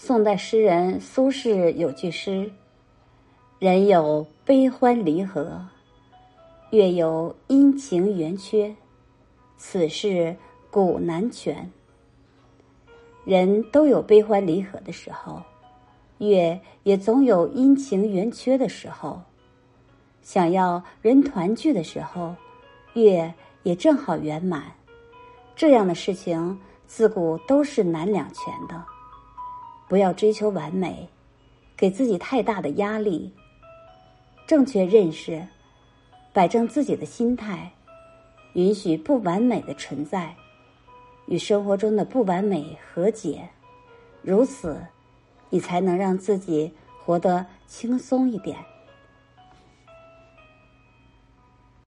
宋代诗人苏轼有句诗：“人有悲欢离合，月有阴晴圆缺，此事古难全。”人都有悲欢离合的时候，月也总有阴晴圆缺的时候。想要人团聚的时候，月也正好圆满。这样的事情自古都是难两全的。不要追求完美，给自己太大的压力。正确认识，摆正自己的心态，允许不完美的存在。与生活中的不完美和解，如此，你才能让自己活得轻松一点。